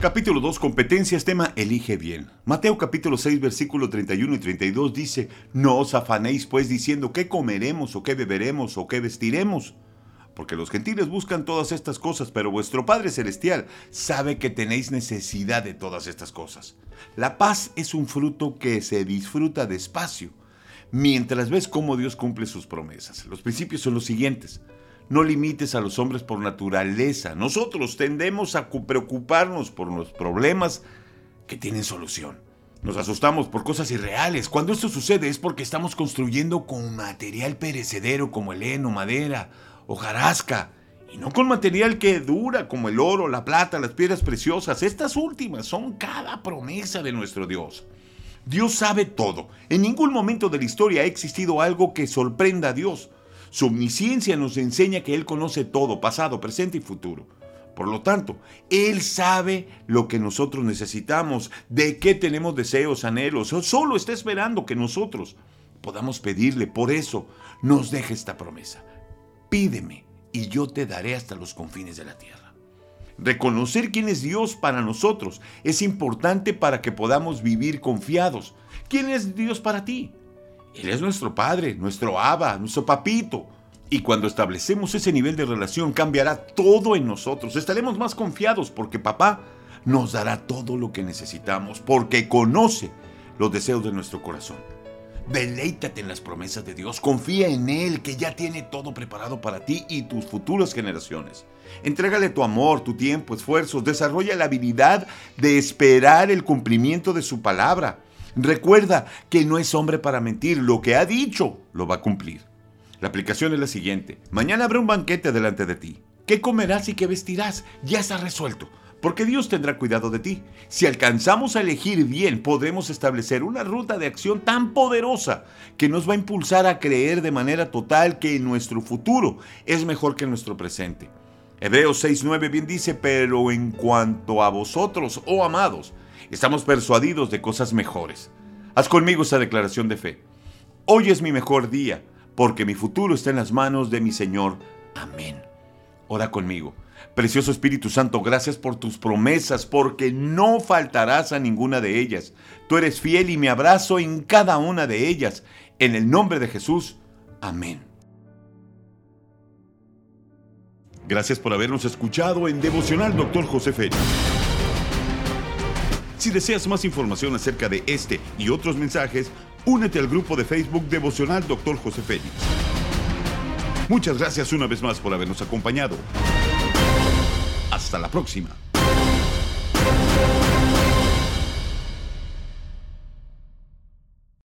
Capítulo 2, competencias, tema Elige bien. Mateo capítulo 6, versículo 31 y 32 dice, No os afanéis pues diciendo qué comeremos o qué beberemos o qué vestiremos, porque los gentiles buscan todas estas cosas, pero vuestro Padre Celestial sabe que tenéis necesidad de todas estas cosas. La paz es un fruto que se disfruta despacio, mientras ves cómo Dios cumple sus promesas. Los principios son los siguientes. No limites a los hombres por naturaleza. Nosotros tendemos a preocuparnos por los problemas que tienen solución. Nos asustamos por cosas irreales. Cuando esto sucede es porque estamos construyendo con material perecedero como el heno, madera, hojarasca, y no con material que dura como el oro, la plata, las piedras preciosas. Estas últimas son cada promesa de nuestro Dios. Dios sabe todo. En ningún momento de la historia ha existido algo que sorprenda a Dios. Su omnisciencia nos enseña que Él conoce todo, pasado, presente y futuro. Por lo tanto, Él sabe lo que nosotros necesitamos, de qué tenemos deseos, anhelos. Solo está esperando que nosotros podamos pedirle. Por eso nos deja esta promesa. Pídeme y yo te daré hasta los confines de la tierra. Reconocer quién es Dios para nosotros es importante para que podamos vivir confiados. ¿Quién es Dios para ti? Él es nuestro Padre, nuestro Abba, nuestro Papito. Y cuando establecemos ese nivel de relación cambiará todo en nosotros. Estaremos más confiados porque papá nos dará todo lo que necesitamos porque conoce los deseos de nuestro corazón. Deleítate en las promesas de Dios, confía en Él que ya tiene todo preparado para ti y tus futuras generaciones. Entrégale tu amor, tu tiempo, esfuerzos, desarrolla la habilidad de esperar el cumplimiento de su palabra. Recuerda que no es hombre para mentir, lo que ha dicho lo va a cumplir. La aplicación es la siguiente. Mañana habrá un banquete delante de ti. ¿Qué comerás y qué vestirás? Ya está resuelto, porque Dios tendrá cuidado de ti. Si alcanzamos a elegir bien, podremos establecer una ruta de acción tan poderosa que nos va a impulsar a creer de manera total que nuestro futuro es mejor que nuestro presente. Hebreos 6.9 bien dice, pero en cuanto a vosotros, oh amados, estamos persuadidos de cosas mejores. Haz conmigo esta declaración de fe. Hoy es mi mejor día, porque mi futuro está en las manos de mi Señor. Amén. Ora conmigo. Precioso Espíritu Santo, gracias por tus promesas, porque no faltarás a ninguna de ellas. Tú eres fiel y me abrazo en cada una de ellas. En el nombre de Jesús. Amén. Gracias por habernos escuchado en Devocional Doctor José Félix. Si deseas más información acerca de este y otros mensajes, únete al grupo de Facebook Devocional Dr. José Félix. Muchas gracias una vez más por habernos acompañado. Hasta la próxima.